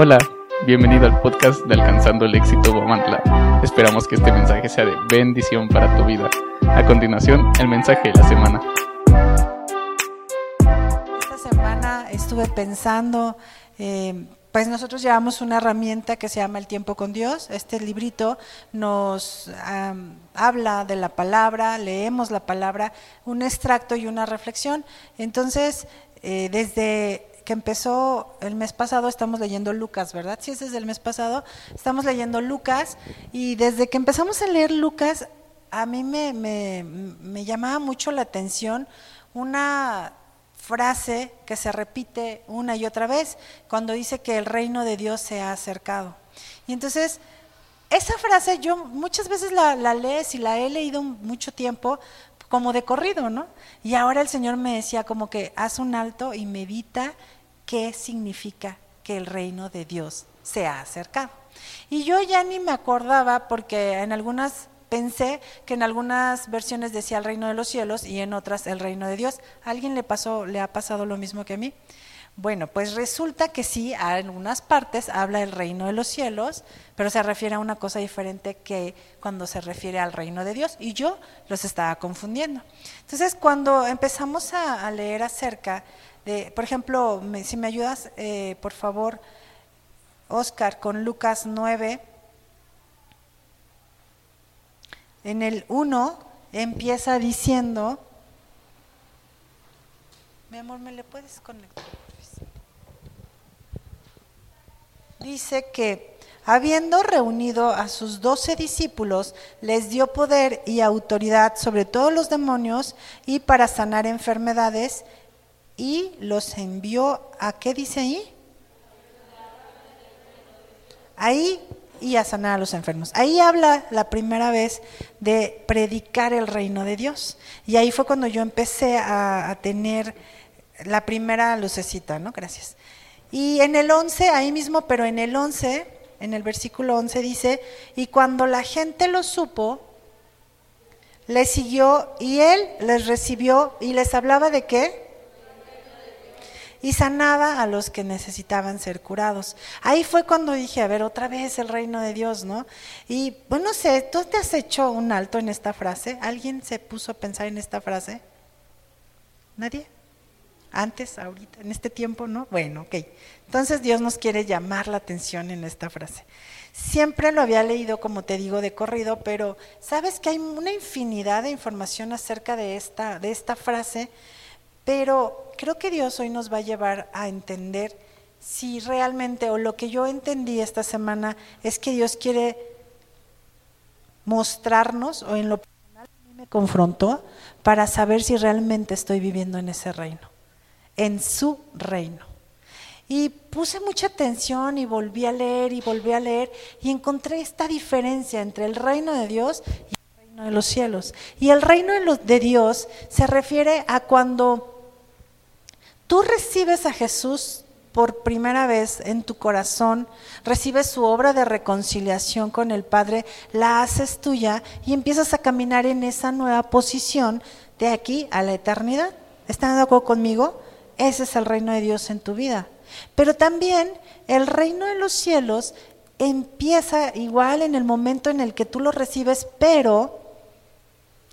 Hola, bienvenido al podcast de Alcanzando el Éxito Guamantla. Esperamos que este mensaje sea de bendición para tu vida. A continuación, el mensaje de la semana. Esta semana estuve pensando, eh, pues nosotros llevamos una herramienta que se llama El tiempo con Dios. Este librito nos am, habla de la palabra, leemos la palabra, un extracto y una reflexión. Entonces, eh, desde que empezó el mes pasado estamos leyendo Lucas, ¿verdad? Sí, es desde el mes pasado. Estamos leyendo Lucas y desde que empezamos a leer Lucas, a mí me, me, me llamaba mucho la atención una frase que se repite una y otra vez cuando dice que el reino de Dios se ha acercado. Y entonces, esa frase yo muchas veces la, la lees y la he leído mucho tiempo como de corrido, ¿no? Y ahora el Señor me decía como que haz un alto y medita qué significa que el reino de Dios se ha acercado. Y yo ya ni me acordaba porque en algunas pensé que en algunas versiones decía el reino de los cielos y en otras el reino de Dios. ¿A alguien le pasó le ha pasado lo mismo que a mí? Bueno, pues resulta que sí, en algunas partes habla del reino de los cielos, pero se refiere a una cosa diferente que cuando se refiere al reino de Dios, y yo los estaba confundiendo. Entonces, cuando empezamos a leer acerca por ejemplo, si me ayudas, eh, por favor, Oscar, con Lucas 9, en el 1 empieza diciendo, mi amor, ¿me le puedes conectar? Dice que habiendo reunido a sus doce discípulos, les dio poder y autoridad sobre todos los demonios y para sanar enfermedades y los envió a, ¿qué dice ahí? Ahí y a sanar a los enfermos. Ahí habla la primera vez de predicar el reino de Dios. Y ahí fue cuando yo empecé a, a tener la primera lucecita, ¿no? Gracias. Y en el 11, ahí mismo, pero en el 11, en el versículo 11 dice, y cuando la gente lo supo, le siguió y él les recibió y les hablaba de qué? Y sanaba a los que necesitaban ser curados. Ahí fue cuando dije, a ver, otra vez el reino de Dios, ¿no? Y bueno, no sé, ¿tú te has hecho un alto en esta frase? ¿Alguien se puso a pensar en esta frase? ¿Nadie? Antes, ahorita, en este tiempo, ¿no? Bueno, ok. Entonces Dios nos quiere llamar la atención en esta frase. Siempre lo había leído, como te digo, de corrido, pero sabes que hay una infinidad de información acerca de esta, de esta frase, pero creo que Dios hoy nos va a llevar a entender si realmente, o lo que yo entendí esta semana, es que Dios quiere mostrarnos, o en lo personal me confrontó, para saber si realmente estoy viviendo en ese reino en su reino. Y puse mucha atención y volví a leer y volví a leer y encontré esta diferencia entre el reino de Dios y el reino de los cielos. Y el reino de, de Dios se refiere a cuando tú recibes a Jesús por primera vez en tu corazón, recibes su obra de reconciliación con el Padre, la haces tuya y empiezas a caminar en esa nueva posición de aquí a la eternidad. ¿Están de acuerdo conmigo? Ese es el reino de Dios en tu vida. Pero también el reino de los cielos empieza igual en el momento en el que tú lo recibes, pero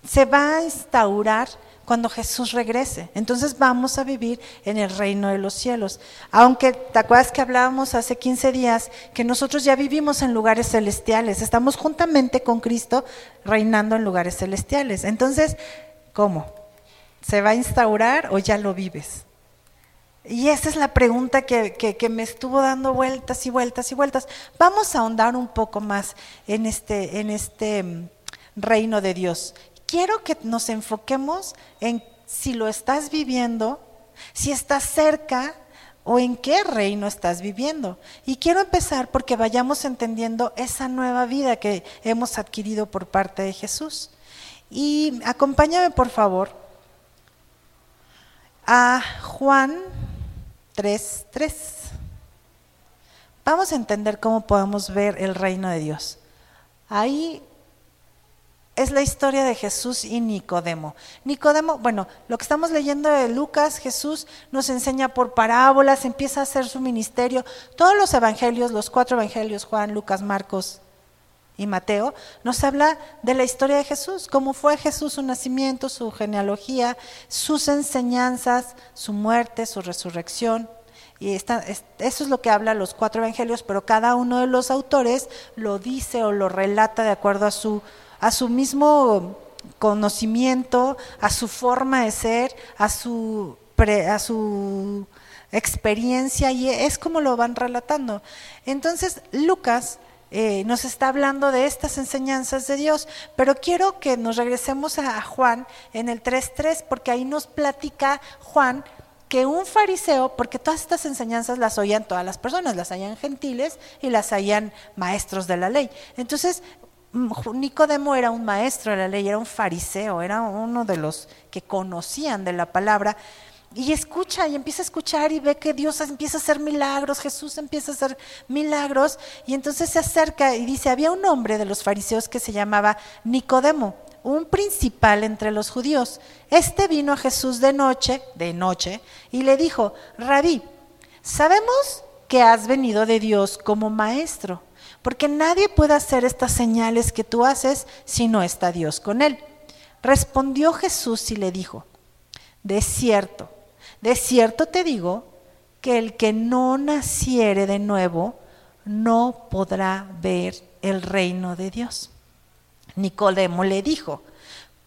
se va a instaurar cuando Jesús regrese. Entonces vamos a vivir en el reino de los cielos. Aunque, ¿te acuerdas que hablábamos hace 15 días que nosotros ya vivimos en lugares celestiales? Estamos juntamente con Cristo reinando en lugares celestiales. Entonces, ¿cómo? ¿Se va a instaurar o ya lo vives? Y esa es la pregunta que, que, me estuvo dando vueltas y vueltas y vueltas. Vamos a ahondar un poco más en este, en este reino de Dios. Quiero que nos enfoquemos en si lo estás viviendo, si estás cerca o en qué reino estás viviendo. Y quiero empezar porque vayamos entendiendo esa nueva vida que hemos adquirido por parte de Jesús. Y acompáñame por favor a Juan 3.3. Vamos a entender cómo podemos ver el reino de Dios. Ahí es la historia de Jesús y Nicodemo. Nicodemo, bueno, lo que estamos leyendo de Lucas, Jesús nos enseña por parábolas, empieza a hacer su ministerio. Todos los evangelios, los cuatro evangelios, Juan, Lucas, Marcos y Mateo, nos habla de la historia de Jesús, cómo fue Jesús, su nacimiento, su genealogía, sus enseñanzas, su muerte, su resurrección. Y eso es lo que habla los cuatro evangelios, pero cada uno de los autores lo dice o lo relata de acuerdo a su a su mismo conocimiento, a su forma de ser, a su, a su experiencia y es como lo van relatando. Entonces, Lucas eh, nos está hablando de estas enseñanzas de Dios, pero quiero que nos regresemos a Juan en el 3.3, porque ahí nos platica Juan que un fariseo, porque todas estas enseñanzas las oían todas las personas, las hayan gentiles y las hayan maestros de la ley. Entonces, Nicodemo era un maestro de la ley, era un fariseo, era uno de los que conocían de la palabra. Y escucha y empieza a escuchar y ve que Dios empieza a hacer milagros, Jesús empieza a hacer milagros. Y entonces se acerca y dice, había un hombre de los fariseos que se llamaba Nicodemo, un principal entre los judíos. Este vino a Jesús de noche, de noche, y le dijo, rabí, sabemos que has venido de Dios como maestro porque nadie puede hacer estas señales que tú haces si no está Dios con él. Respondió Jesús y le dijo, de cierto, de cierto te digo que el que no naciere de nuevo no podrá ver el reino de Dios. Nicodemo le dijo,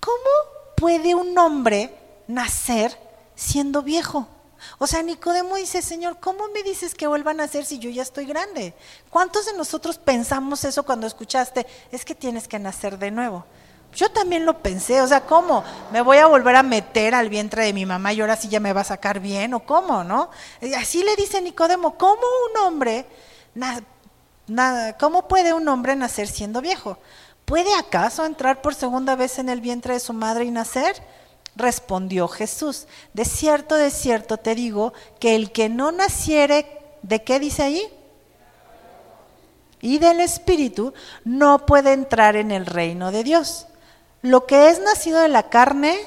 ¿cómo puede un hombre nacer siendo viejo? O sea, Nicodemo dice, Señor, ¿cómo me dices que vuelvan a nacer si yo ya estoy grande? ¿Cuántos de nosotros pensamos eso cuando escuchaste? Es que tienes que nacer de nuevo. Yo también lo pensé, o sea, ¿cómo? ¿Me voy a volver a meter al vientre de mi mamá y ahora sí ya me va a sacar bien? ¿O cómo, no? así le dice Nicodemo, ¿cómo un hombre, cómo puede un hombre nacer siendo viejo? ¿Puede acaso entrar por segunda vez en el vientre de su madre y nacer? Respondió Jesús, de cierto, de cierto te digo que el que no naciere, ¿de qué dice ahí? Y del Espíritu, no puede entrar en el reino de Dios. Lo que es nacido de la carne,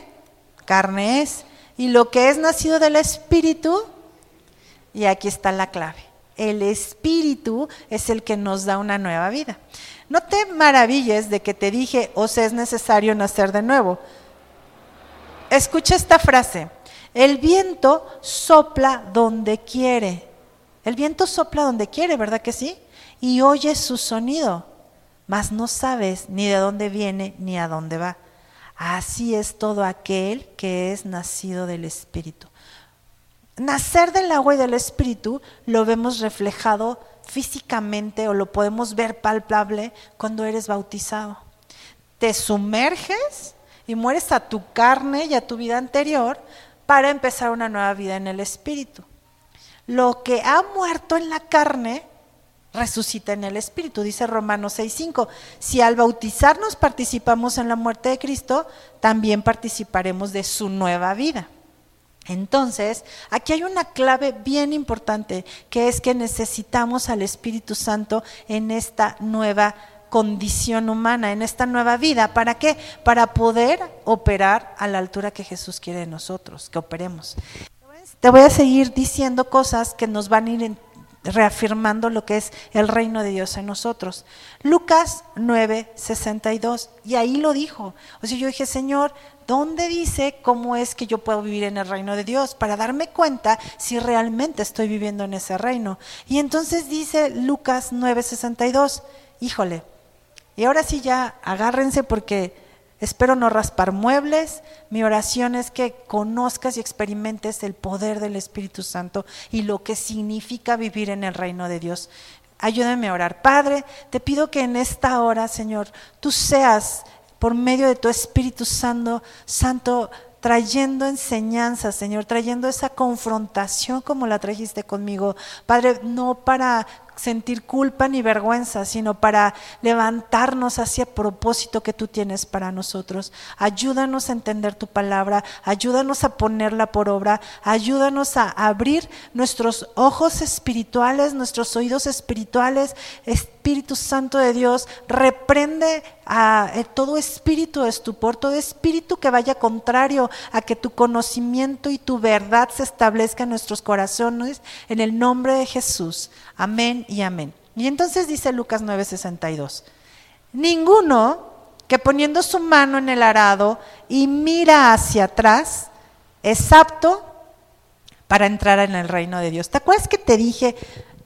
carne es. Y lo que es nacido del Espíritu, y aquí está la clave. El Espíritu es el que nos da una nueva vida. No te maravilles de que te dije, os es necesario nacer de nuevo Escucha esta frase. El viento sopla donde quiere. El viento sopla donde quiere, ¿verdad que sí? Y oyes su sonido, mas no sabes ni de dónde viene ni a dónde va. Así es todo aquel que es nacido del Espíritu. Nacer del agua y del Espíritu lo vemos reflejado físicamente o lo podemos ver palpable cuando eres bautizado. Te sumerges y mueres a tu carne y a tu vida anterior para empezar una nueva vida en el espíritu. Lo que ha muerto en la carne resucita en el espíritu, dice Romanos 6:5. Si al bautizarnos participamos en la muerte de Cristo, también participaremos de su nueva vida. Entonces, aquí hay una clave bien importante, que es que necesitamos al Espíritu Santo en esta nueva condición humana, en esta nueva vida. ¿Para qué? Para poder operar a la altura que Jesús quiere de nosotros, que operemos. Te voy a seguir diciendo cosas que nos van a ir reafirmando lo que es el reino de Dios en nosotros. Lucas 9, 62, y ahí lo dijo. O sea, yo dije, Señor, ¿dónde dice cómo es que yo puedo vivir en el reino de Dios? Para darme cuenta si realmente estoy viviendo en ese reino. Y entonces dice Lucas 9, 62, híjole, y ahora sí ya agárrense porque espero no raspar muebles. Mi oración es que conozcas y experimentes el poder del Espíritu Santo y lo que significa vivir en el reino de Dios. Ayúdame a orar. Padre, te pido que en esta hora, Señor, tú seas por medio de tu Espíritu Santo, Santo trayendo enseñanza, Señor, trayendo esa confrontación como la trajiste conmigo. Padre, no para sentir culpa ni vergüenza, sino para levantarnos hacia el propósito que tú tienes para nosotros. Ayúdanos a entender tu palabra, ayúdanos a ponerla por obra, ayúdanos a abrir nuestros ojos espirituales, nuestros oídos espirituales. Espíritu Santo de Dios, reprende a eh, todo espíritu de estupor, todo espíritu que vaya contrario a que tu conocimiento y tu verdad se establezca en nuestros corazones, en el nombre de Jesús. Amén y amén. Y entonces dice Lucas 9:62, ninguno que poniendo su mano en el arado y mira hacia atrás es apto para entrar en el reino de Dios. ¿Te acuerdas que te dije,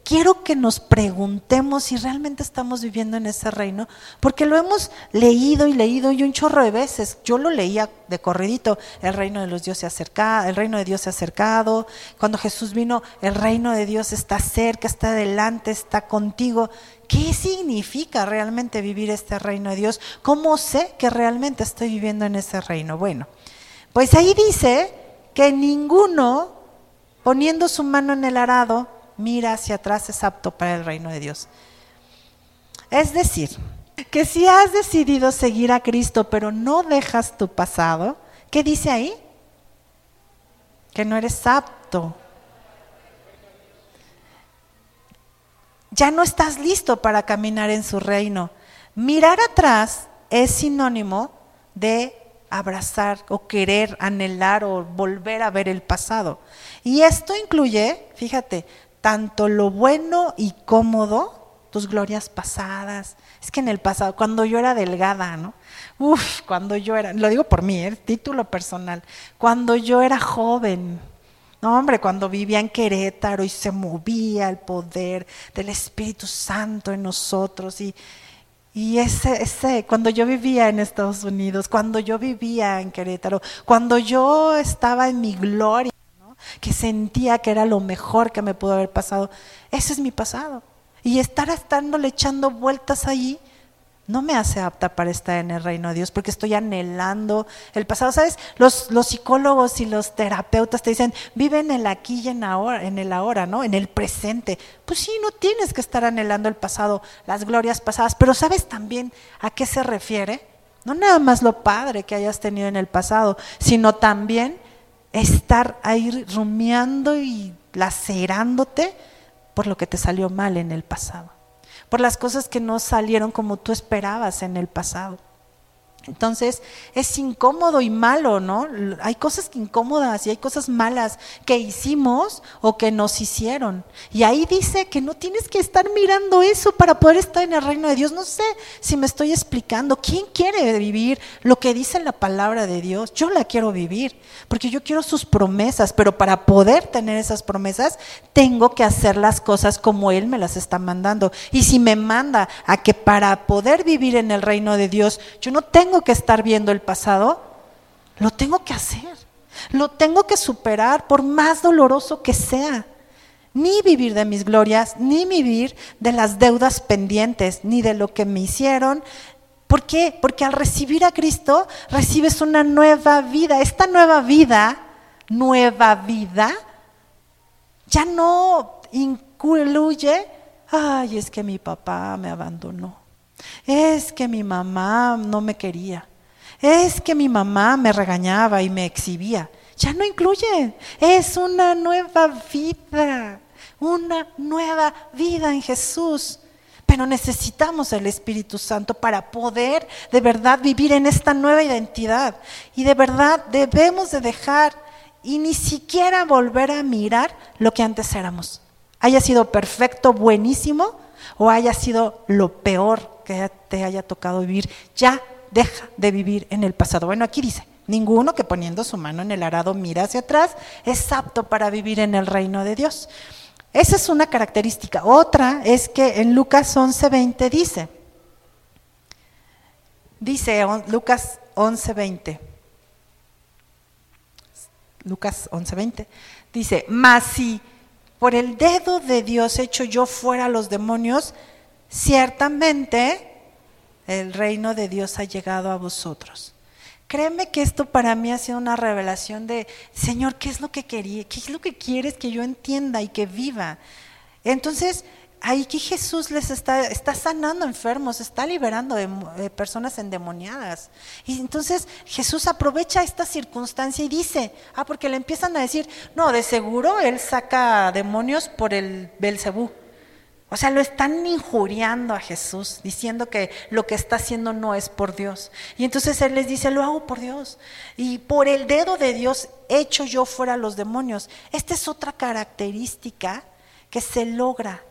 quiero que nos preguntemos si realmente estamos viviendo en ese reino, porque lo hemos leído y leído y un chorro de veces. Yo lo leía de corridito, el reino de los dioses se acerca, el reino de Dios se ha acercado. Cuando Jesús vino, el reino de Dios está cerca, está adelante, está contigo. ¿Qué significa realmente vivir este reino de Dios? ¿Cómo sé que realmente estoy viviendo en ese reino? Bueno, pues ahí dice que ninguno poniendo su mano en el arado mira hacia atrás es apto para el reino de Dios. Es decir, que si has decidido seguir a Cristo pero no dejas tu pasado, ¿qué dice ahí? Que no eres apto. Ya no estás listo para caminar en su reino. Mirar atrás es sinónimo de abrazar o querer, anhelar o volver a ver el pasado. Y esto incluye, fíjate, tanto lo bueno y cómodo, tus glorias pasadas. Es que en el pasado, cuando yo era delgada, ¿no? Uf, cuando yo era, lo digo por mí, ¿eh? título personal, cuando yo era joven, no, hombre, cuando vivía en Querétaro y se movía el poder del Espíritu Santo en nosotros y, y ese, ese, cuando yo vivía en Estados Unidos, cuando yo vivía en Querétaro, cuando yo estaba en mi gloria, que sentía que era lo mejor que me pudo haber pasado. Ese es mi pasado. Y estar estándole echando vueltas allí no me hace apta para estar en el reino de Dios porque estoy anhelando el pasado. ¿Sabes? Los, los psicólogos y los terapeutas te dicen, vive en el aquí y en, ahora, en el ahora, ¿no? En el presente. Pues sí, no tienes que estar anhelando el pasado, las glorias pasadas, pero ¿sabes también a qué se refiere? No nada más lo padre que hayas tenido en el pasado, sino también estar ahí rumiando y lacerándote por lo que te salió mal en el pasado, por las cosas que no salieron como tú esperabas en el pasado. Entonces es incómodo y malo, ¿no? Hay cosas incómodas y hay cosas malas que hicimos o que nos hicieron. Y ahí dice que no tienes que estar mirando eso para poder estar en el reino de Dios. No sé si me estoy explicando. ¿Quién quiere vivir lo que dice la palabra de Dios? Yo la quiero vivir porque yo quiero sus promesas, pero para poder tener esas promesas tengo que hacer las cosas como Él me las está mandando. Y si me manda a que para poder vivir en el reino de Dios, yo no tengo que estar viendo el pasado, lo tengo que hacer. Lo tengo que superar por más doloroso que sea. Ni vivir de mis glorias, ni vivir de las deudas pendientes, ni de lo que me hicieron. ¿Por qué? Porque al recibir a Cristo recibes una nueva vida. Esta nueva vida, nueva vida, ya no incluye, ay, es que mi papá me abandonó. Es que mi mamá no me quería. Es que mi mamá me regañaba y me exhibía. Ya no incluye. Es una nueva vida. Una nueva vida en Jesús. Pero necesitamos el Espíritu Santo para poder de verdad vivir en esta nueva identidad. Y de verdad debemos de dejar y ni siquiera volver a mirar lo que antes éramos. Haya sido perfecto, buenísimo, o haya sido lo peor que te haya tocado vivir, ya deja de vivir en el pasado. Bueno, aquí dice, ninguno que poniendo su mano en el arado mira hacia atrás es apto para vivir en el reino de Dios. Esa es una característica. Otra es que en Lucas 11:20 dice, dice Lucas 11:20, Lucas 11:20, dice, mas si por el dedo de Dios hecho yo fuera los demonios, ciertamente el reino de Dios ha llegado a vosotros. Créeme que esto para mí ha sido una revelación de, Señor, ¿qué es lo que quería? ¿Qué es lo que quieres que yo entienda y que viva? Entonces, Ahí que Jesús les está, está sanando enfermos, está liberando de, personas endemoniadas. Y entonces Jesús aprovecha esta circunstancia y dice, ah, porque le empiezan a decir, no, de seguro él saca demonios por el Belcebú. O sea, lo están injuriando a Jesús, diciendo que lo que está haciendo no es por Dios. Y entonces Él les dice, lo hago por Dios. Y por el dedo de Dios echo yo fuera los demonios. Esta es otra característica que se logra.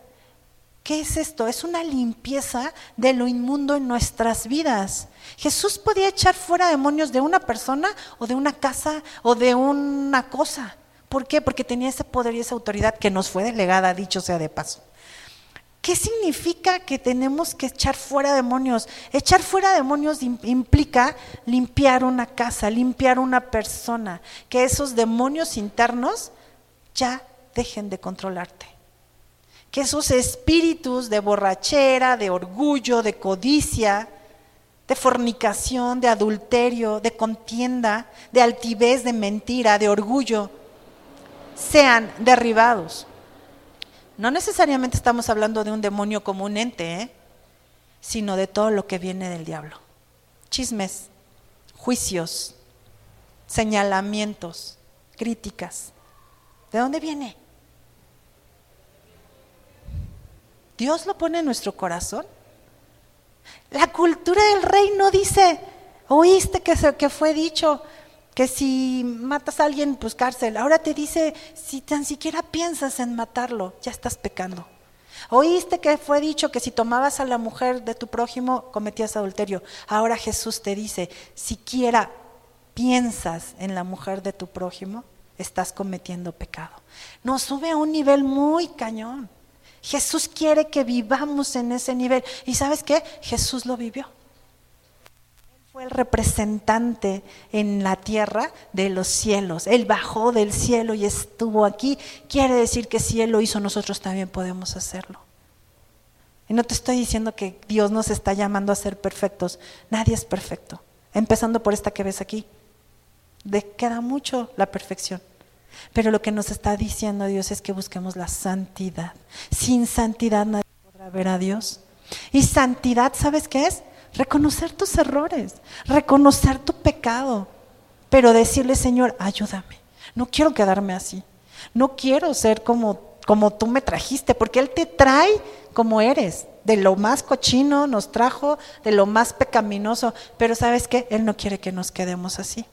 ¿Qué es esto? Es una limpieza de lo inmundo en nuestras vidas. Jesús podía echar fuera demonios de una persona o de una casa o de una cosa. ¿Por qué? Porque tenía ese poder y esa autoridad que nos fue delegada, dicho sea de paso. ¿Qué significa que tenemos que echar fuera demonios? Echar fuera demonios implica limpiar una casa, limpiar una persona, que esos demonios internos ya dejen de controlarte. Que esos espíritus de borrachera, de orgullo, de codicia, de fornicación, de adulterio, de contienda, de altivez, de mentira, de orgullo, sean derribados. No necesariamente estamos hablando de un demonio como un ente, ¿eh? sino de todo lo que viene del diablo. Chismes, juicios, señalamientos, críticas. ¿De dónde viene? Dios lo pone en nuestro corazón. La cultura del reino dice, oíste que, que fue dicho, que si matas a alguien, pues cárcel. Ahora te dice, si tan siquiera piensas en matarlo, ya estás pecando. Oíste que fue dicho que si tomabas a la mujer de tu prójimo, cometías adulterio. Ahora Jesús te dice, siquiera piensas en la mujer de tu prójimo, estás cometiendo pecado. Nos sube a un nivel muy cañón. Jesús quiere que vivamos en ese nivel. ¿Y sabes qué? Jesús lo vivió fue el representante en la tierra de los cielos. Él bajó del cielo y estuvo aquí. Quiere decir que si Él lo hizo, nosotros también podemos hacerlo. Y no te estoy diciendo que Dios nos está llamando a ser perfectos. Nadie es perfecto. Empezando por esta que ves aquí. Queda mucho la perfección. Pero lo que nos está diciendo Dios es que busquemos la santidad. Sin santidad nadie podrá ver a Dios. Y santidad, ¿sabes qué es? Reconocer tus errores, reconocer tu pecado, pero decirle, Señor, ayúdame. No quiero quedarme así. No quiero ser como, como tú me trajiste, porque Él te trae como eres. De lo más cochino nos trajo, de lo más pecaminoso, pero ¿sabes qué? Él no quiere que nos quedemos así.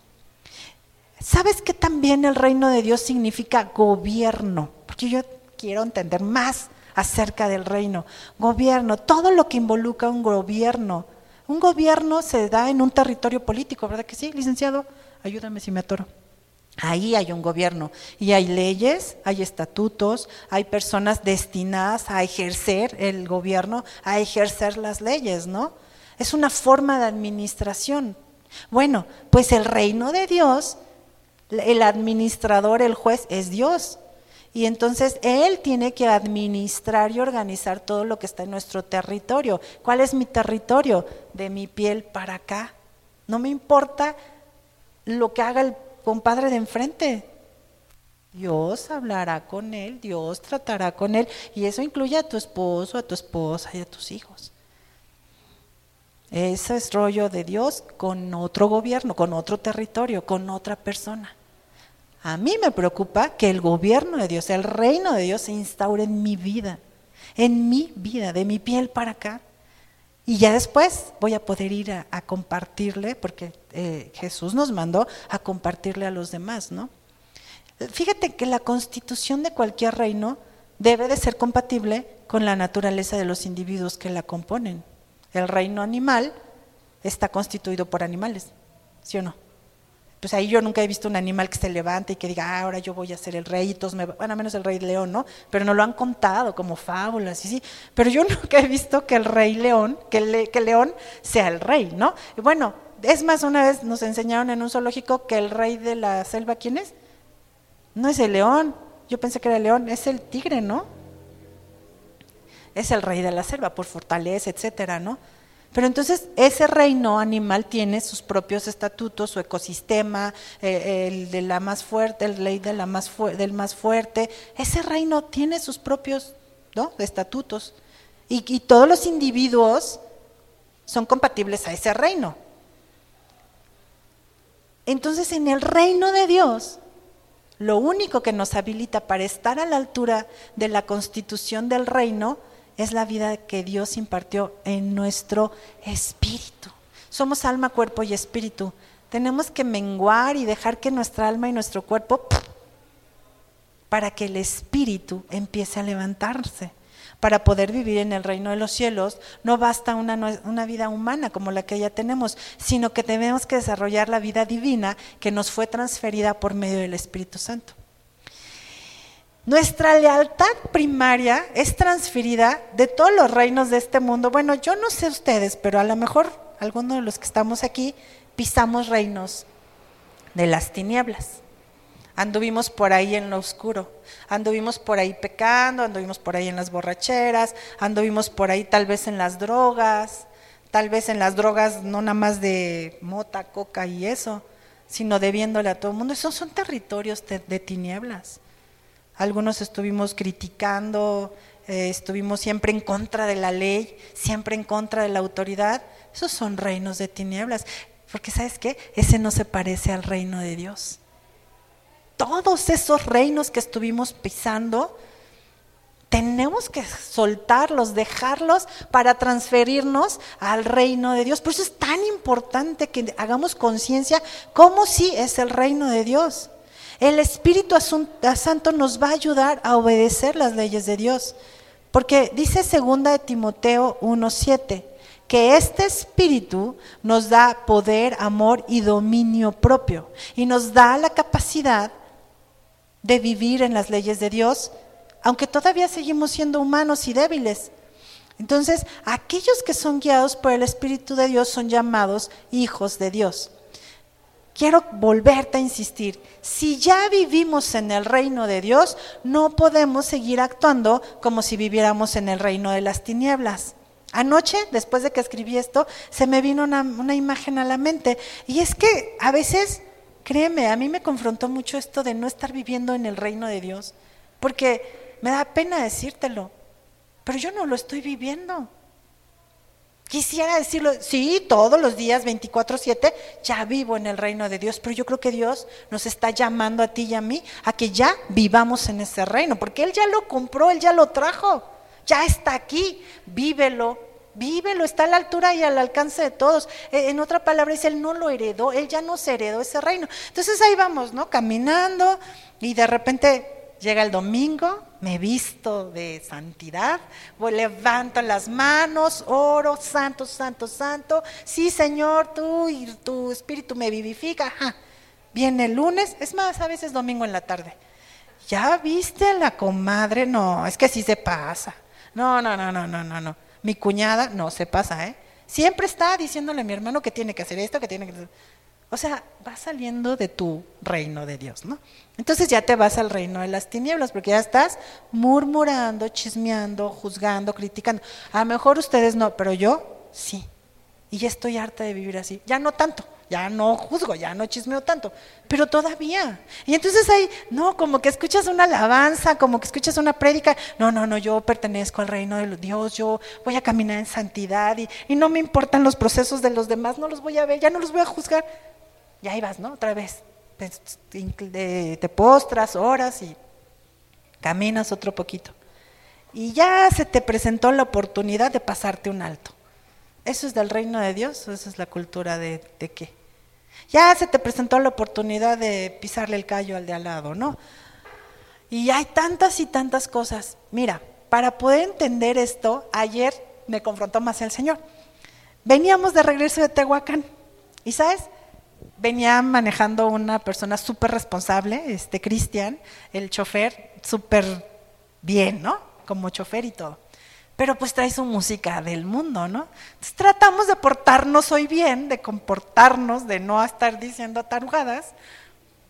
¿Sabes qué también el reino de Dios significa gobierno? Porque yo quiero entender más acerca del reino. Gobierno, todo lo que involucra un gobierno. Un gobierno se da en un territorio político, ¿verdad que sí, licenciado? Ayúdame si me atoro. Ahí hay un gobierno y hay leyes, hay estatutos, hay personas destinadas a ejercer el gobierno, a ejercer las leyes, ¿no? Es una forma de administración. Bueno, pues el reino de Dios, el administrador, el juez es Dios. Y entonces Él tiene que administrar y organizar todo lo que está en nuestro territorio. ¿Cuál es mi territorio? De mi piel para acá. No me importa lo que haga el compadre de enfrente. Dios hablará con él, Dios tratará con él, y eso incluye a tu esposo, a tu esposa y a tus hijos. Ese es rollo de Dios con otro gobierno, con otro territorio, con otra persona. A mí me preocupa que el gobierno de Dios, el reino de Dios se instaure en mi vida, en mi vida, de mi piel para acá. Y ya después voy a poder ir a, compartirle, porque eh, Jesús nos mandó a compartirle a los demás, ¿no? Fíjate que la constitución de cualquier reino debe de ser compatible con la naturaleza de los individuos que la componen. El reino animal está constituido por animales, ¿sí o no? Pues ahí yo nunca he visto un animal que se levante y que diga, ah, ahora yo voy a ser el rey y todos me bueno, menos el rey león, ¿no? Pero no lo han contado como fábulas, y sí, pero yo nunca he visto que el rey león, que el, que león sea el rey, ¿no? Y bueno, es más, una vez nos enseñaron en un zoológico que el rey de la selva, ¿quién es? No es el león, yo pensé que era el león, es el tigre, ¿no? Es el rey de la selva por fortaleza, etcétera, ¿no? Pero entonces ese reino animal tiene sus propios estatutos, su ecosistema, eh, el de la más fuerte, el ley de la más del más fuerte. Ese reino tiene sus propios ¿no? estatutos. Y, y todos los individuos son compatibles a ese reino. Entonces, en el reino de Dios, lo único que nos habilita para estar a la altura de la constitución del reino es la vida que Dios impartió en nuestro espíritu. Somos alma, cuerpo y espíritu. Tenemos que menguar y dejar que nuestra alma y nuestro cuerpo para que el espíritu empiece a levantarse. Para poder vivir en el reino de los cielos no basta una, una, vida humana como la que ya tenemos, sino que tenemos que desarrollar la vida divina que nos fue transferida por medio del Espíritu Santo. Nuestra lealtad primaria es transferida de todos los reinos de este mundo. Bueno, yo no sé ustedes, pero a lo mejor algunos de los que estamos aquí pisamos reinos de las tinieblas. Anduvimos por ahí en lo oscuro, anduvimos por ahí pecando, anduvimos por ahí en las borracheras, anduvimos por ahí tal vez en las drogas, tal vez en las drogas no nada más de mota, coca y eso, sino debiéndole a todo el mundo. Esos son territorios de, tinieblas. Algunos estuvimos criticando, eh, estuvimos siempre en contra de la ley, siempre en contra de la autoridad. Esos son reinos de tinieblas. Porque sabes qué? Ese no se parece al reino de Dios todos esos reinos que estuvimos pisando, tenemos que soltarlos, dejarlos para transferirnos al reino de Dios. Por eso es tan importante que hagamos conciencia cómo sí es el reino de Dios. El Espíritu Santo nos va a ayudar a obedecer las leyes de Dios. Porque dice segunda de Timoteo 1:7 que este espíritu nos da poder, amor y dominio propio y nos da la capacidad de vivir en las leyes de Dios, aunque todavía seguimos siendo humanos y débiles. Entonces, aquellos que son guiados por el Espíritu de Dios son llamados hijos de Dios. Quiero volverte a insistir, si ya vivimos en el reino de Dios, no podemos seguir actuando como si viviéramos en el reino de las tinieblas. Anoche, después de que escribí esto, se me vino una, una imagen a la mente. Y es que a veces Créeme, a mí me confrontó mucho esto de no estar viviendo en el reino de Dios, porque me da pena decírtelo, pero yo no lo estoy viviendo. Quisiera decirlo, sí, todos los días, 24/7, ya vivo en el reino de Dios, pero yo creo que Dios nos está llamando a ti y a mí a que ya vivamos en ese reino, porque Él ya lo compró, Él ya lo trajo, ya está aquí, vívelo, Vívelo, está a la altura y al alcance de todos. E, en otra palabra, dice, él no lo heredó, él ya nos heredó ese reino. Entonces ahí vamos, ¿no? Caminando y de repente llega el domingo, me visto de santidad, voy, levanto las manos, oro, santo, santo, santo. Sí, Señor, tú y tu espíritu me vivifica. Viene el lunes, es más, a veces domingo en la tarde. ¿Ya viste a la comadre? No, es que así se pasa. No, no, no, no, no, no, no. Mi cuñada no se pasa, ¿eh? Siempre está diciéndole a mi hermano que tiene que hacer esto, que tiene que O sea, va saliendo de tu reino de Dios, ¿no? Entonces ya te vas al reino de las tinieblas, porque ya estás murmurando, chismeando, juzgando, criticando. A lo mejor ustedes no, pero yo sí. Y ya estoy harta de vivir así. Ya no tanto ya no juzgo, ya no chismeo tanto, pero todavía. Y entonces ahí, no, como que escuchas una alabanza, como que escuchas una prédica, no, no, no, yo pertenezco al reino de Dios, yo voy a caminar en santidad y, no me importan los procesos de los demás, no los voy a ver, ya no los voy a juzgar. Y ahí vas, ¿no? Otra vez, te, postras, horas y caminas otro poquito. Y ya se te presentó la oportunidad de pasarte un alto. ¿Eso es del reino de Dios o esa es la cultura de, de qué? Ya se te presentó la oportunidad de pisarle el callo al de al lado, ¿no? Y hay tantas y tantas cosas. Mira, para poder entender esto, ayer me confrontó más el Señor. Veníamos de regreso de Tehuacán y, ¿sabes? Venía manejando una persona súper responsable, este Cristian, el chofer, súper bien, ¿no? Como chofer y todo pero pues trae su música del mundo, ¿no? Tratamos de portarnos hoy bien, de comportarnos, de no estar diciendo tarugadas.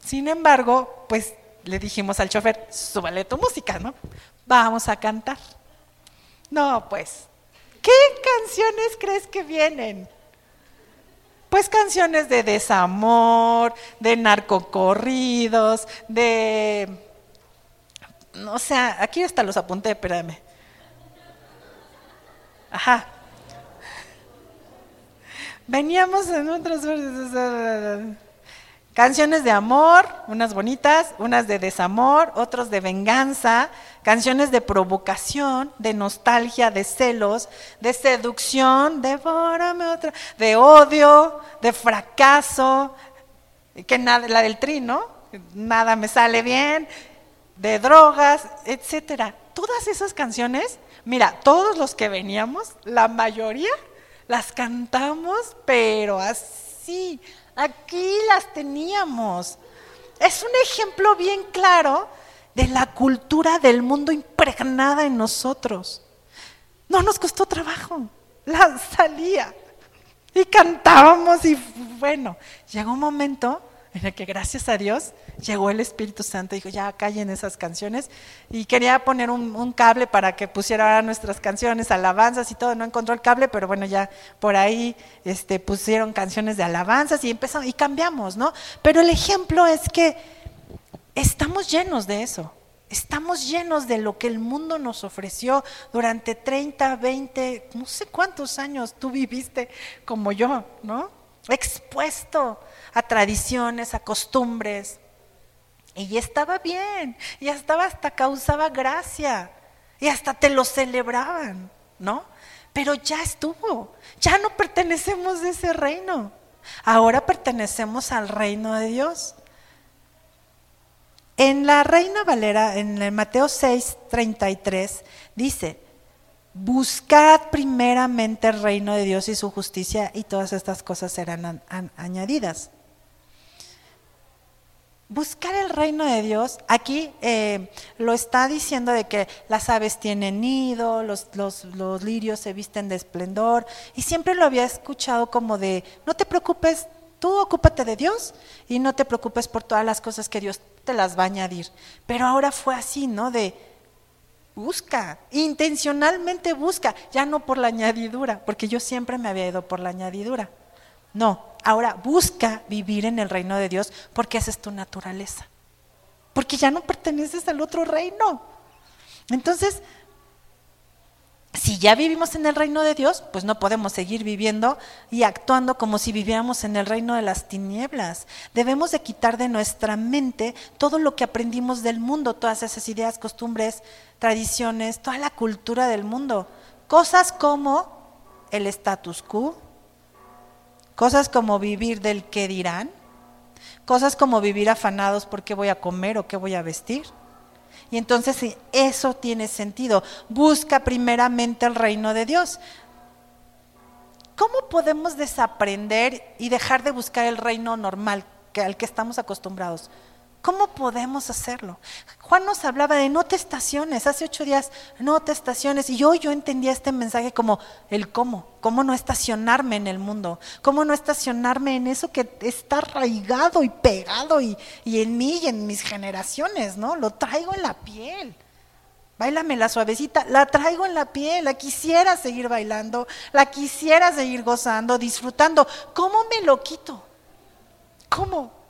Sin embargo, pues le dijimos al chofer, súbale tu música, ¿no? Vamos a cantar. No, pues, ¿qué canciones crees que vienen? pues canciones de desamor, de narcocorridos, de... O sea, aquí hasta los apunté, espérame. Ajá. Veníamos en otros canciones de amor, unas bonitas, unas de desamor, otros de venganza, canciones de provocación, de nostalgia, de celos, de seducción, devórame otra, de odio, de fracaso, que nada, la del trino, Nada me sale bien, de drogas, etcétera. Todas esas canciones, mira, todos los que veníamos, la mayoría las cantamos, pero así, aquí las teníamos. Es un ejemplo bien claro de la cultura del mundo impregnada en nosotros. No nos costó trabajo, la salía y cantábamos y bueno, llegó un momento en el que gracias a Dios llegó el Espíritu Santo y dijo, ya callen esas canciones. Y quería poner un, cable para que pusiera nuestras canciones, alabanzas y todo. No encontró el cable, pero bueno, ya por ahí este, pusieron canciones de alabanzas y empezamos, y cambiamos, ¿no? Pero el ejemplo es que estamos llenos de eso. Estamos llenos de lo que el mundo nos ofreció durante 30, 20, no sé cuántos años tú viviste como yo, ¿no? Expuesto a tradiciones, a costumbres. Y estaba bien, y estaba hasta causaba gracia, y hasta te lo celebraban, ¿no? Pero ya estuvo, ya no pertenecemos a ese reino, ahora pertenecemos al reino de Dios. En la Reina Valera, en el Mateo 6, 33, dice, buscad primeramente el reino de Dios y su justicia y todas estas cosas serán añadidas buscar el reino de Dios, aquí eh, lo está diciendo de que las aves tienen nido, los, los, los, lirios se visten de esplendor, y siempre lo había escuchado como de, no te preocupes, tú ocúpate de Dios y no te preocupes por todas las cosas que Dios te las va a añadir. Pero ahora fue así, ¿no? De, busca, intencionalmente busca, ya no por la añadidura, porque yo siempre me había ido por la añadidura. No, ahora busca vivir en el reino de Dios porque esa es tu naturaleza. Porque ya no perteneces al otro reino. Entonces, si ya vivimos en el reino de Dios, pues no podemos seguir viviendo y actuando como si viviéramos en el reino de las tinieblas. Debemos de quitar de nuestra mente todo lo que aprendimos del mundo, todas esas ideas, costumbres, tradiciones, toda la cultura del mundo. Cosas como el status quo, Cosas como vivir del qué dirán. Cosas como vivir afanados por qué voy a comer o qué voy a vestir. Y entonces eso tiene sentido. Busca primeramente el reino de Dios. ¿Cómo podemos desaprender y dejar de buscar el reino normal al que estamos acostumbrados? ¿Cómo podemos hacerlo? Juan nos hablaba de no te estaciones, hace ocho días, no te estaciones. Y hoy yo entendía este mensaje como el cómo, cómo no estacionarme en el mundo, cómo no estacionarme en eso que está arraigado y pegado y, en mí y en mis generaciones, ¿no? Lo traigo en la piel. Báilame la suavecita, la traigo en la piel, la quisiera seguir bailando, la quisiera seguir gozando, disfrutando. ¿Cómo me lo quito? ¿Cómo?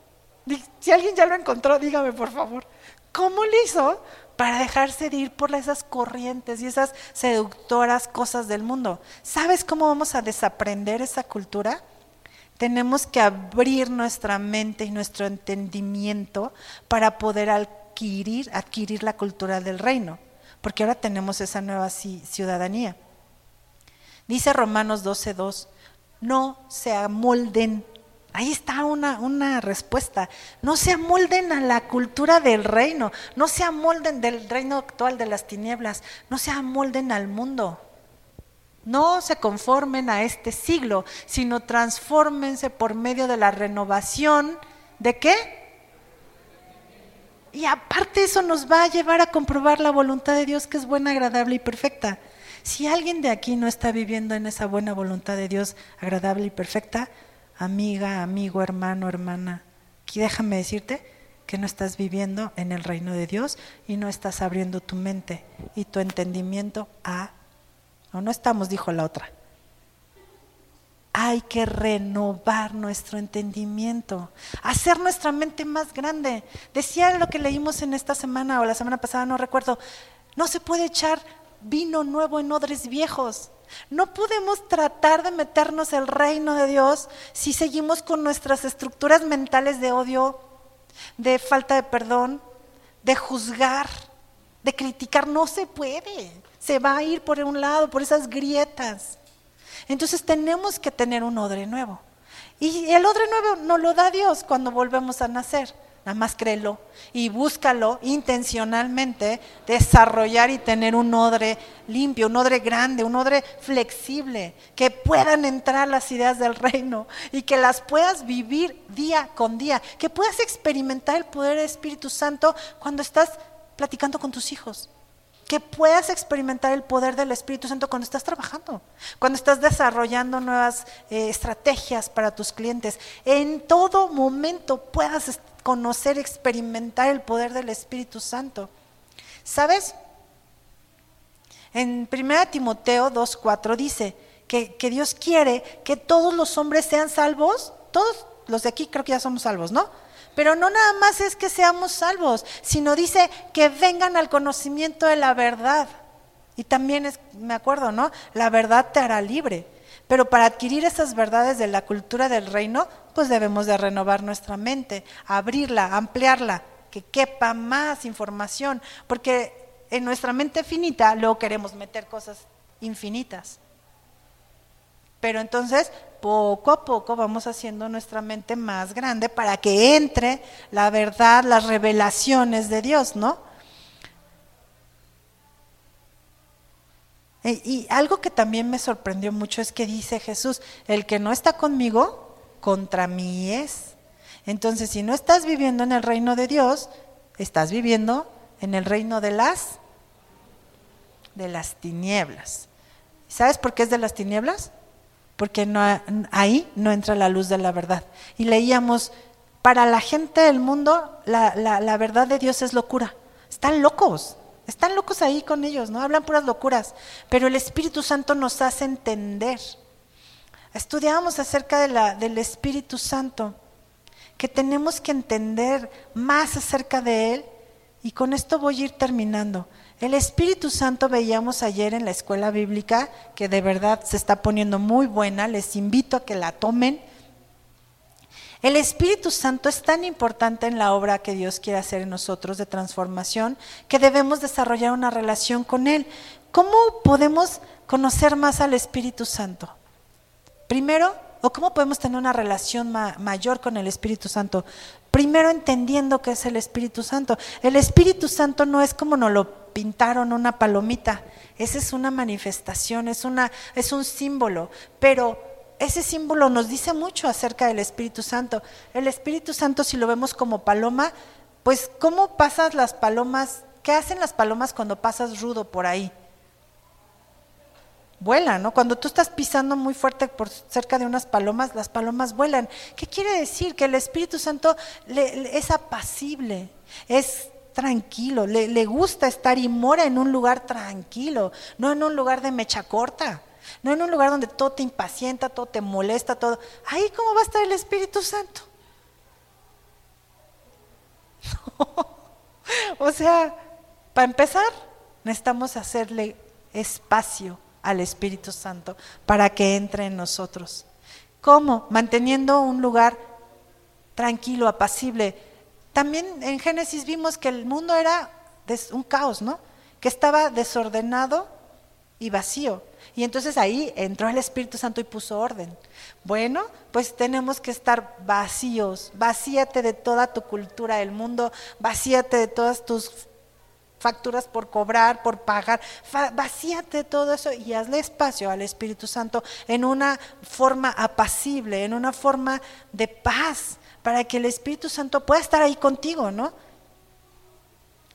Si alguien ya lo encontró, dígame por favor. ¿Cómo le hizo para dejarse de ir por esas corrientes y esas seductoras cosas del mundo? ¿Sabes cómo vamos a desaprender esa cultura? Tenemos que abrir nuestra mente y nuestro entendimiento para poder adquirir, adquirir la cultura del reino, porque ahora tenemos esa nueva ciudadanía. Dice Romanos 12:2, no se amolden Ahí está una, una, respuesta. No se amolden a la cultura del reino, no se amolden del reino actual de las tinieblas, no se amolden al mundo. No se conformen a este siglo, sino transfórmense por medio de la renovación. ¿De qué? Y aparte eso nos va a llevar a comprobar la voluntad de Dios que es buena, agradable y perfecta. Si alguien de aquí no está viviendo en esa buena voluntad de Dios agradable y perfecta, amiga, amigo, hermano, hermana, aquí déjame decirte que no estás viviendo en el reino de Dios y no estás abriendo tu mente y tu entendimiento a... O no estamos, dijo la otra. Hay que renovar nuestro entendimiento, hacer nuestra mente más grande. Decía lo que leímos en esta semana o la semana pasada, no recuerdo, no se puede echar vino nuevo en odres viejos. No podemos tratar de meternos el reino de Dios si seguimos con nuestras estructuras mentales de odio, de falta de perdón, de juzgar, de criticar. No se puede. Se va a ir por un lado, por esas grietas. Entonces tenemos que tener un odre nuevo. Y el odre nuevo nos lo da Dios cuando volvemos a nacer. Nada más créelo y búscalo intencionalmente, desarrollar y tener un odre limpio, un odre grande, un odre flexible, que puedan entrar las ideas del reino y que las puedas vivir día con día, que puedas experimentar el poder del Espíritu Santo cuando estás platicando con tus hijos, que puedas experimentar el poder del Espíritu Santo cuando estás trabajando, cuando estás desarrollando nuevas eh, estrategias para tus clientes. En todo momento puedas conocer, experimentar el poder del Espíritu Santo. ¿Sabes? En 1 Timoteo 2.4 dice que, que Dios quiere que todos los hombres sean salvos, todos los de aquí creo que ya somos salvos, ¿no? Pero no nada más es que seamos salvos, sino dice que vengan al conocimiento de la verdad. Y también es, me acuerdo, ¿no? La verdad te hará libre. Pero para adquirir esas verdades de la cultura del reino, pues debemos de renovar nuestra mente, abrirla, ampliarla, que quepa más información, porque en nuestra mente finita luego queremos meter cosas infinitas. Pero entonces, poco a poco vamos haciendo nuestra mente más grande para que entre la verdad, las revelaciones de Dios, ¿no? Y algo que también me sorprendió mucho es que dice Jesús, el que no está conmigo, contra mí es. Entonces, si no estás viviendo en el reino de Dios, estás viviendo en el reino de las de las tinieblas. ¿Sabes por qué es de las tinieblas? porque no, ahí no entra la luz de la verdad. Y leíamos, para la gente del mundo, la, la, verdad de Dios es locura. Están locos, están locos ahí con ellos, ¿no? Hablan puras locuras. Pero el Espíritu Santo nos hace entender. Estudiábamos acerca de la, del Espíritu Santo, que tenemos que entender más acerca de Él. Y con esto voy a ir terminando. El Espíritu Santo veíamos ayer en la escuela bíblica, que de verdad se está poniendo muy buena, les invito a que la tomen. El Espíritu Santo es tan importante en la obra que Dios quiere hacer en nosotros de transformación que debemos desarrollar una relación con Él. ¿Cómo podemos conocer más al Espíritu Santo? Primero, ¿o cómo podemos tener una relación mayor con el Espíritu Santo? Primero entendiendo qué es el Espíritu Santo. El Espíritu Santo no es como nos lo pintaron una palomita. Esa es una manifestación, es, una, es un símbolo, pero ese símbolo nos dice mucho acerca del Espíritu Santo. El Espíritu Santo, si lo vemos como paloma, pues ¿cómo pasas las palomas? ¿Qué hacen las palomas cuando pasas rudo por ahí? Vuelan, ¿no? Cuando tú estás pisando muy fuerte por cerca de unas palomas, las palomas vuelan. ¿Qué quiere decir? Que el Espíritu Santo es apacible, es tranquilo, le, gusta estar y mora en un lugar tranquilo, no en un lugar de mecha corta, no en un lugar donde todo te impacienta, todo te molesta, todo. Ahí cómo va a estar el Espíritu Santo. o sea, para empezar, necesitamos hacerle espacio al Espíritu Santo para que entre en nosotros. ¿Cómo? Manteniendo un lugar tranquilo, apacible, también en Génesis vimos que el mundo era un caos, ¿no? Que estaba desordenado y vacío. Y entonces ahí entró el Espíritu Santo y puso orden. Bueno, pues tenemos que estar vacíos. Vacíate de toda tu cultura del mundo, vacíate de todas tus facturas por cobrar, por pagar. Vacíate de todo eso y hazle espacio al Espíritu Santo en una forma apacible, en una forma de paz, para que el Espíritu Santo pueda estar ahí contigo, ¿no?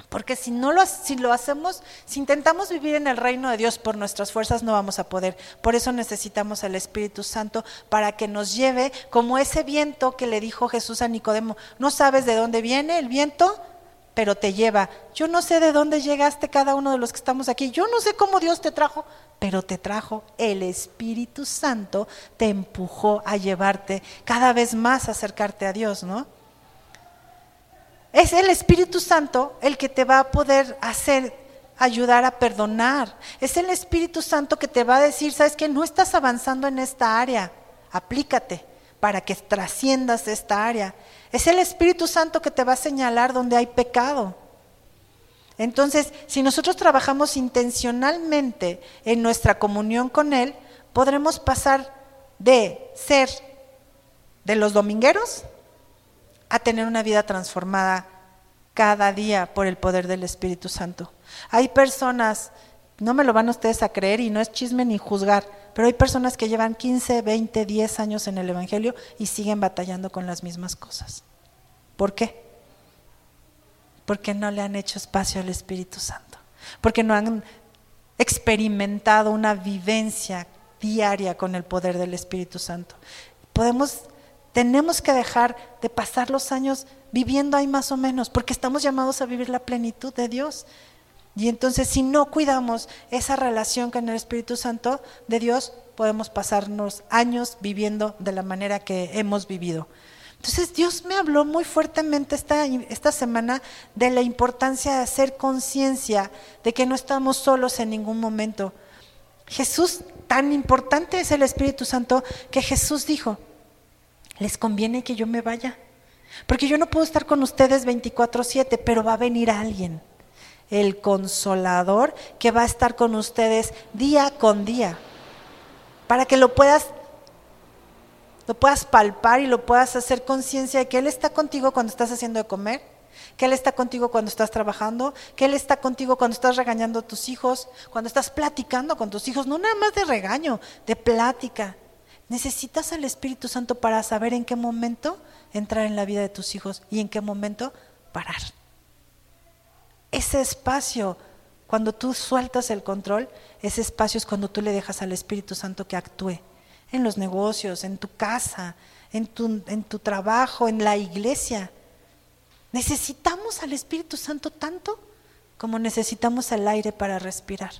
Porque si no lo, si lo hacemos, si intentamos vivir en el reino de Dios por nuestras fuerzas, no vamos a poder. Por eso necesitamos al Espíritu Santo para que nos lleve como ese viento que le dijo Jesús a Nicodemo. ¿No sabes de dónde viene el viento? pero te lleva. Yo no sé de dónde llegaste cada uno de los que estamos aquí. Yo no sé cómo Dios te trajo, pero te trajo. El Espíritu Santo te empujó a llevarte cada vez más a acercarte a Dios, ¿no? Es el Espíritu Santo el que te va a poder hacer ayudar a perdonar. Es el Espíritu Santo que te va a decir, sabes que no estás avanzando en esta área, aplícate para que trasciendas esta área. Es el Espíritu Santo que te va a señalar donde hay pecado. Entonces, si nosotros trabajamos intencionalmente en nuestra comunión con Él, podremos pasar de ser de los domingueros a tener una vida transformada cada día por el poder del Espíritu Santo. Hay personas, no me lo van ustedes a creer y no es chisme ni juzgar, pero hay personas que llevan 15, 20, 10 años en el Evangelio y siguen batallando con las mismas cosas. ¿Por qué? Porque no le han hecho espacio al Espíritu Santo, porque no han experimentado una vivencia diaria con el poder del Espíritu Santo. Podemos, tenemos que dejar de pasar los años viviendo ahí más o menos, porque estamos llamados a vivir la plenitud de Dios. Y entonces si no cuidamos esa relación con el Espíritu Santo de Dios, podemos pasarnos años viviendo de la manera que hemos vivido. Entonces Dios me habló muy fuertemente esta, esta semana de la importancia de hacer conciencia de que no estamos solos en ningún momento. Jesús, tan importante es el Espíritu Santo que Jesús dijo, les conviene que yo me vaya, porque yo no puedo estar con ustedes 24/7, pero va a venir alguien el consolador que va a estar con ustedes día con día, para que lo puedas lo puedas palpar y lo puedas hacer conciencia de que Él está contigo cuando estás haciendo de comer, que Él está contigo cuando estás trabajando, que Él está contigo cuando estás regañando a tus hijos, cuando estás platicando con tus hijos, no nada más de regaño, de plática. Necesitas al Espíritu Santo para saber en qué momento entrar en la vida de tus hijos y en qué momento parar ese espacio, cuando tú sueltas el control, ese espacio es cuando tú le dejas al Espíritu Santo que actúe en los negocios, en tu casa, en tu, en tu trabajo, en la iglesia. Necesitamos al Espíritu Santo tanto como necesitamos el aire para respirar.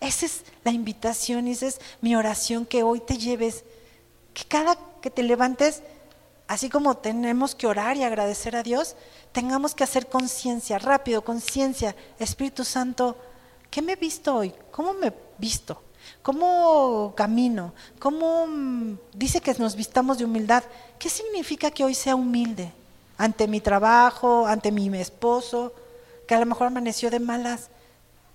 Esa es la invitación y esa es mi oración que hoy te lleves, que cada que te levantes así como tenemos que orar y agradecer a Dios, tengamos que hacer conciencia, rápido, conciencia. Espíritu Santo, ¿qué me he visto hoy? ¿Cómo me he visto? ¿Cómo camino? ¿Cómo mm, dice que nos vistamos de humildad? ¿Qué significa que hoy sea humilde? Ante mi trabajo, ante mi esposo, que a lo mejor amaneció de malas.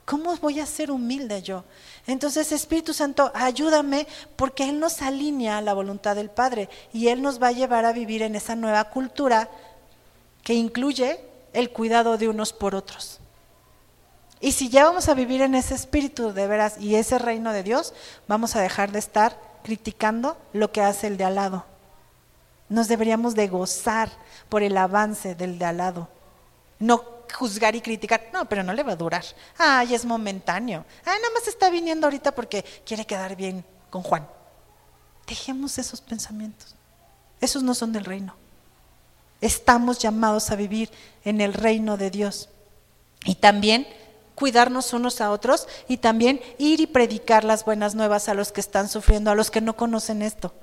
¿Cómo voy a ser humilde yo? Entonces, Espíritu Santo, ayúdame porque Él nos alinea a la voluntad del Padre y Él nos va a llevar a vivir en esa nueva cultura que incluye el cuidado de unos por otros. Y si ya vamos a vivir en ese espíritu de veras y ese reino de Dios, vamos a dejar de estar criticando lo que hace el de al lado. Nos deberíamos de gozar por el avance del de al lado. No juzgar y criticar. No, pero no le va a durar. Ay, es momentáneo. Ay, nada más está viniendo ahorita porque quiere quedar bien con Juan. Dejemos esos pensamientos. Esos no son del reino. Estamos llamados a vivir en el reino de Dios. Y también cuidarnos unos a otros y también ir y predicar las buenas nuevas a los que están sufriendo, a los que no conocen esto.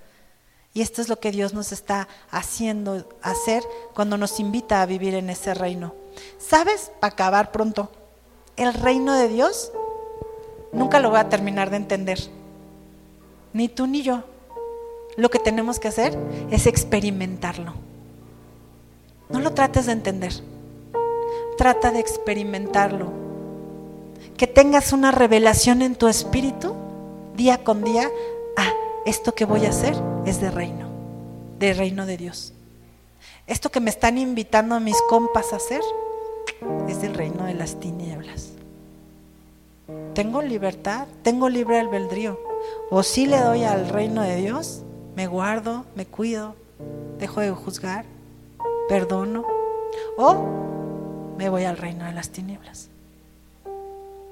Y esto es lo que Dios nos está haciendo hacer cuando nos invita a vivir en ese reino. ¿Sabes? Para acabar pronto, el reino de Dios nunca lo voy a terminar de entender. Ni tú ni yo. Lo que tenemos que hacer es experimentarlo. No lo trates de entender. Trata de experimentarlo. Que tengas una revelación en tu espíritu día con día. Ah, esto que voy a hacer es de reino, de reino de Dios. Esto que me están invitando a mis compas a hacer es del reino de las tinieblas. Tengo libertad, tengo libre albedrío. O si le doy al reino de Dios, me guardo, me cuido, dejo de juzgar, perdono. O me voy al reino de las tinieblas.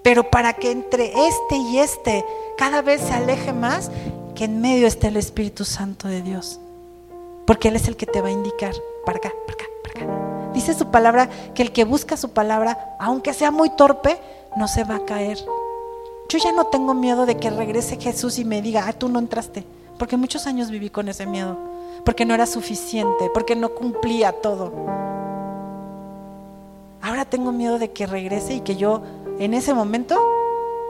Pero para que entre este y este cada vez se aleje más, que en medio esté el Espíritu Santo de Dios. Porque Él es el que te va a indicar para acá, para acá, para acá. Dice su palabra que el que busca su palabra, aunque sea muy torpe, no se va a caer. Yo ya no tengo miedo de que regrese Jesús y me diga, ah, tú no entraste. Porque muchos años viví con ese miedo. Porque no era suficiente, porque no cumplía todo. Ahora tengo miedo de que regrese y que yo en ese momento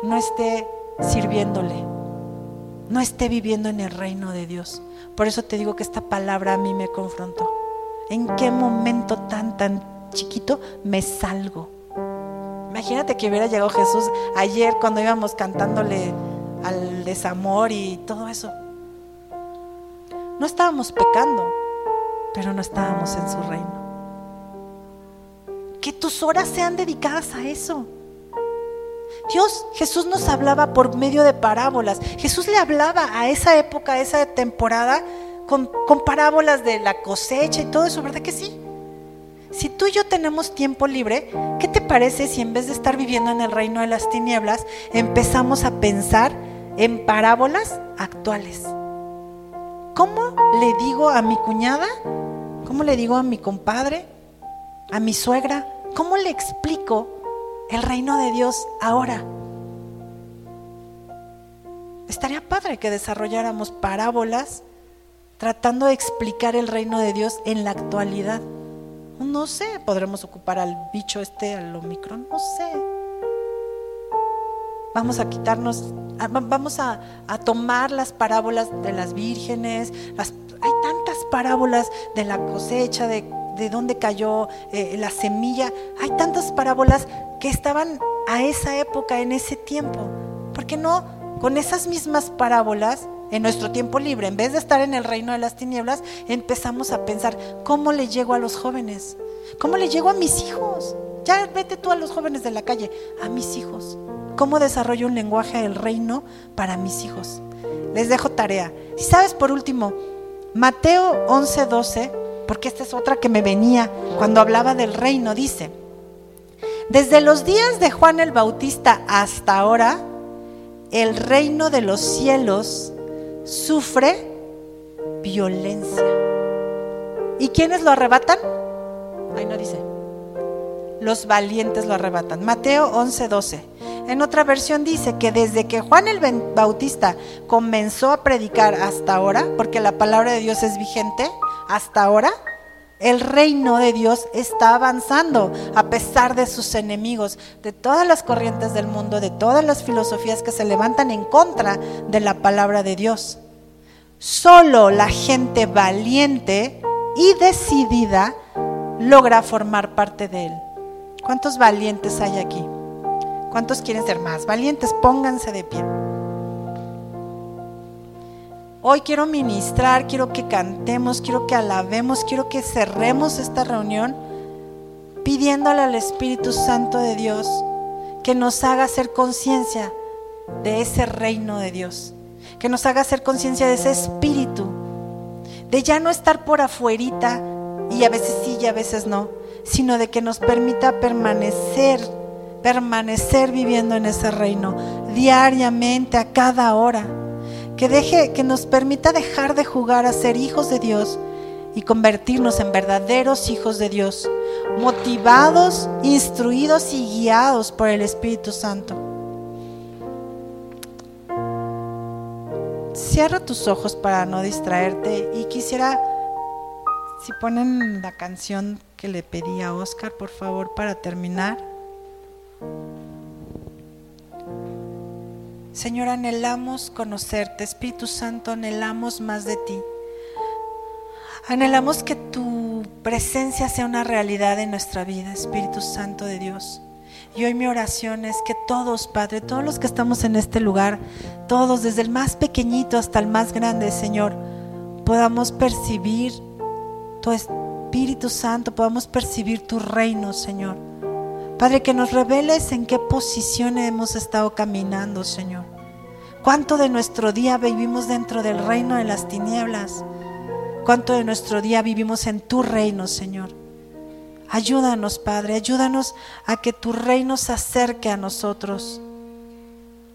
no esté sirviéndole, no esté viviendo en el reino de Dios. Por eso te digo que esta palabra a mí me confrontó. ¿En qué momento tan, tan chiquito me salgo? Imagínate que hubiera llegado Jesús ayer cuando íbamos cantándole al desamor y todo eso. No estábamos pecando, pero no estábamos en su reino. Que tus horas sean dedicadas a eso. Dios, Jesús nos hablaba por medio de parábolas. Jesús le hablaba a esa época, a esa temporada, con, parábolas de la cosecha y todo eso, ¿verdad que sí? Si tú y yo tenemos tiempo libre, ¿qué te parece si en vez de estar viviendo en el reino de las tinieblas, empezamos a pensar en parábolas actuales? ¿Cómo le digo a mi cuñada? ¿Cómo le digo a mi compadre? ¿A mi suegra? ¿Cómo le explico el reino de Dios ahora? Estaría padre que desarrolláramos parábolas tratando de explicar el reino de Dios en la actualidad. No sé, podremos ocupar al bicho este, al Omicron, no sé. Vamos a quitarnos, vamos a, tomar las parábolas de las vírgenes, hay tantas parábolas de la cosecha, de, de dónde cayó eh, la semilla, hay tantas parábolas que estaban a esa época, en ese tiempo. ¿Por qué no con esas mismas parábolas en nuestro tiempo libre, en vez de estar en el reino de las tinieblas, empezamos a pensar, ¿cómo le llego a los jóvenes? ¿Cómo le llego a mis hijos? Ya vete tú a los jóvenes de la calle, a mis hijos. ¿Cómo desarrollo un lenguaje del reino para mis hijos? Les dejo tarea. Si sabes, por último, Mateo 11:12, porque esta es otra que me venía cuando hablaba del reino, dice, desde los días de Juan el Bautista hasta ahora, el reino de los cielos sufre violencia. ¿Y quiénes lo arrebatan? Ahí no dice. Los valientes lo arrebatan. Mateo 11:12. En otra versión dice que desde que Juan el Bautista comenzó a predicar hasta ahora, porque la palabra de Dios es vigente, hasta ahora, el reino de Dios está avanzando a pesar de sus enemigos, de todas las corrientes del mundo, de todas las filosofías que se levantan en contra de la palabra de Dios. Solo la gente valiente y decidida logra formar parte de él. ¿Cuántos valientes hay aquí? ¿Cuántos quieren ser más valientes? Pónganse de pie. Hoy quiero ministrar, quiero que cantemos, quiero que alabemos, quiero que cerremos esta reunión pidiéndole al Espíritu Santo de Dios que nos haga hacer conciencia de ese reino de Dios, que nos haga hacer conciencia de ese espíritu, de ya no estar por afuerita y a veces sí y a veces no, sino de que nos permita permanecer, permanecer viviendo en ese reino diariamente, a cada hora que deje, que nos permita dejar de jugar a ser hijos de Dios y convertirnos en verdaderos hijos de Dios, motivados, instruidos y guiados por el Espíritu Santo. Cierra tus ojos para no distraerte y quisiera, si ponen la canción que le pedí a Oscar, por favor, para terminar. Señor, anhelamos conocerte. Espíritu Santo, anhelamos más de ti. Anhelamos que tu presencia sea una realidad en nuestra vida, Espíritu Santo de Dios. Y hoy mi oración es que todos, Padre, todos los que estamos en este lugar, todos, desde el más pequeñito hasta el más grande, Señor, podamos percibir tu Espíritu Santo, podamos percibir tu reino, Señor Padre, que nos reveles en qué posición hemos estado caminando, Señor. Cuánto de nuestro día vivimos dentro del reino de las tinieblas. Cuánto de nuestro día vivimos en tu reino, Señor. Ayúdanos, Padre, ayúdanos a que tu reino se acerque a nosotros.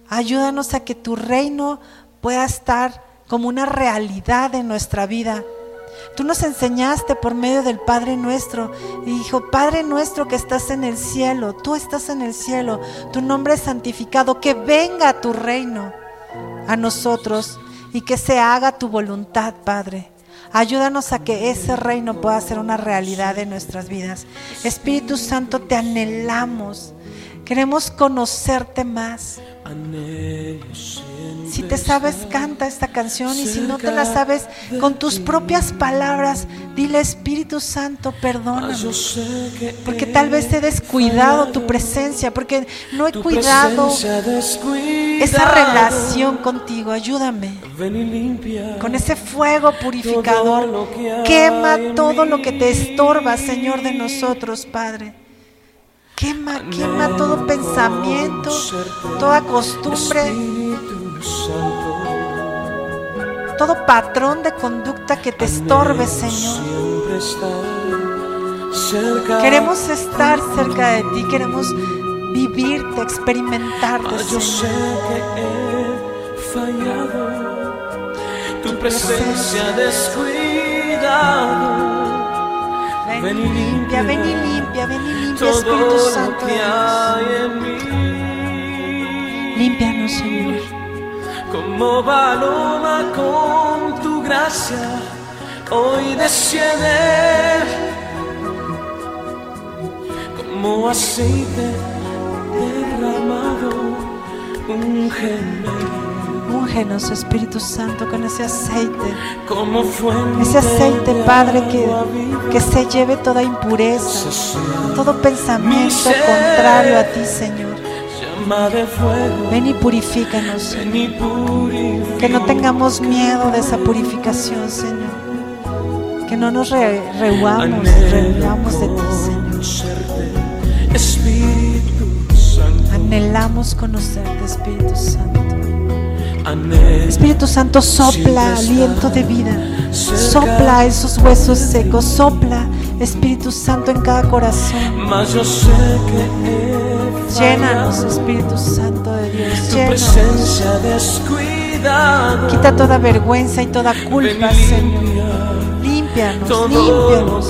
Ayúdanos a que tu reino pueda estar como una realidad en nuestra vida Tú nos enseñaste por medio del Padre nuestro. Y dijo, Padre nuestro que estás en el cielo, tú estás en el cielo, tu nombre es santificado, que venga tu reino a nosotros y que se haga tu voluntad, Padre. Ayúdanos a que ese reino pueda ser una realidad en nuestras vidas. Espíritu Santo, te anhelamos. Queremos conocerte más. Si te sabes, canta esta canción y si no te la sabes con tus propias palabras, dile Espíritu Santo, perdóname. Porque tal vez he descuidado tu presencia, porque no he cuidado esa relación contigo. Ayúdame con ese fuego purificador. Quema todo lo que te estorba, Señor, de nosotros, Padre. Quema, quema todo pensamiento, toda costumbre, todo patrón de conducta que te estorbe, Señor. Queremos estar cerca de ti, queremos vivirte, experimentarte, Señor. Tu presencia descuidado Ven y limpia, ven y limpia, ven y limpia, Espíritu Santo. Límpianos, Señor. Como paloma con tu gracia, hoy desciende. Como aceite derramado, un gemelo Úngenos, Espíritu Santo, con ese aceite. Como ese aceite, Padre, que, que se lleve toda impureza, todo pensamiento contrario a ti, Señor. Ven y purifícanos, Que no tengamos miedo de esa purificación, Señor. Que no nos re rehuamos, de ti, Señor. Anhelamos conocerte, Espíritu Santo. Espíritu Santo, sopla aliento de vida. Sopla esos huesos secos. Sopla, Espíritu Santo, en cada corazón. Llénanos, Espíritu Santo de Dios. Llénanos. Quita toda vergüenza y toda culpa, Señor. Límpianos, límpianos.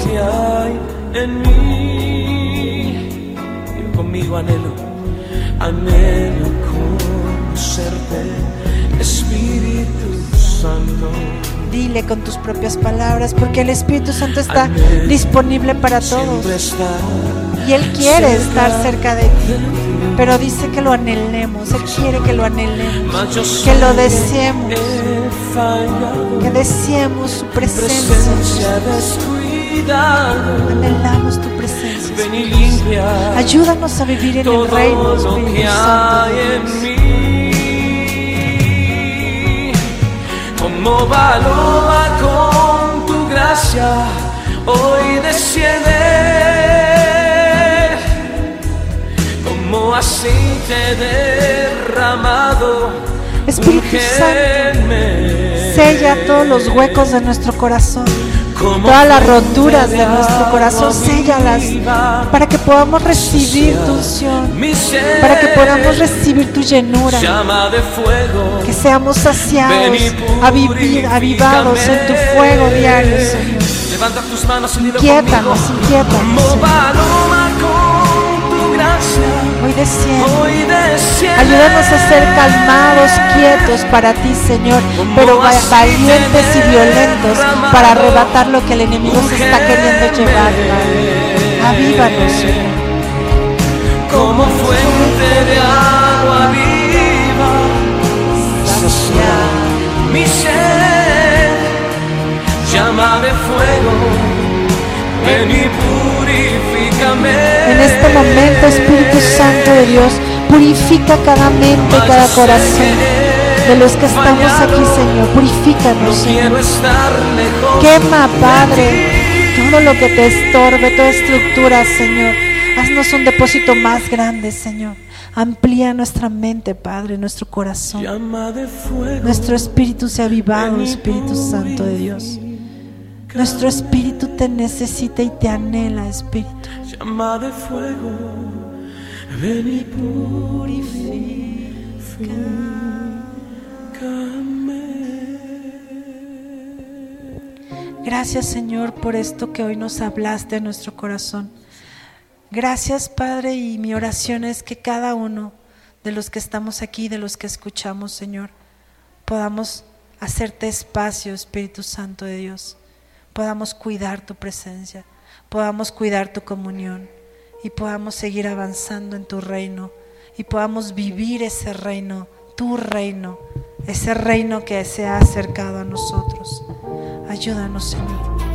Conmigo anhelo, anhelo conocerte Espíritu Santo. Dile con tus propias palabras, porque el Espíritu Santo está disponible para todos. Y Él quiere estar cerca de ti. Pero dice que lo anhelemos. Él quiere que lo anhelemos. Que lo deseemos. Que deseemos su presencia. Anhelamos tu presencia. Ayúdanos a vivir en el reino, Espíritu Santo. Como paloma con tu gracia hoy desciende. Como aceite derramado Espíritu Santo sella todos los huecos de nuestro corazón todas las roturas de nuestro corazón, séllalas para que podamos recibir tu unción, para que podamos recibir tu llenura, que seamos saciados, avivados en tu fuego diario, Señor. Inquiétanos, inquiétanos. Hoy desciende. Ayúdanos a ser calmados, quietos para ti, Señor, pero valientes y violentos para arrebatar lo que el enemigo se está queriendo llevar, Avívanos, Señor. Como fuente mi ser, llama de fuego, ven y purifícame. En este momento, Espíritu Santo de Dios, purifica cada mente, cada corazón de los que estamos aquí, Señor. Purifícanos, Señor. Quema, Padre, todo lo que te estorbe, toda estructura, Señor. Haznos un depósito más grande, Señor. Amplía nuestra mente, Padre, nuestro corazón. Nuestro espíritu se ha avivado, Espíritu Santo de Dios. Nuestro espíritu te necesita y te anhela, Espíritu. Llama de fuego, ven y Gracias Señor por esto que hoy nos hablaste a nuestro corazón. Gracias Padre y mi oración es que cada uno de los que estamos aquí, de los que escuchamos Señor, podamos hacerte espacio Espíritu Santo de Dios podamos cuidar tu presencia, podamos cuidar tu comunión y podamos seguir avanzando en tu reino y podamos vivir ese reino, tu reino, ese reino que se ha acercado a nosotros. Ayúdanos, Señor.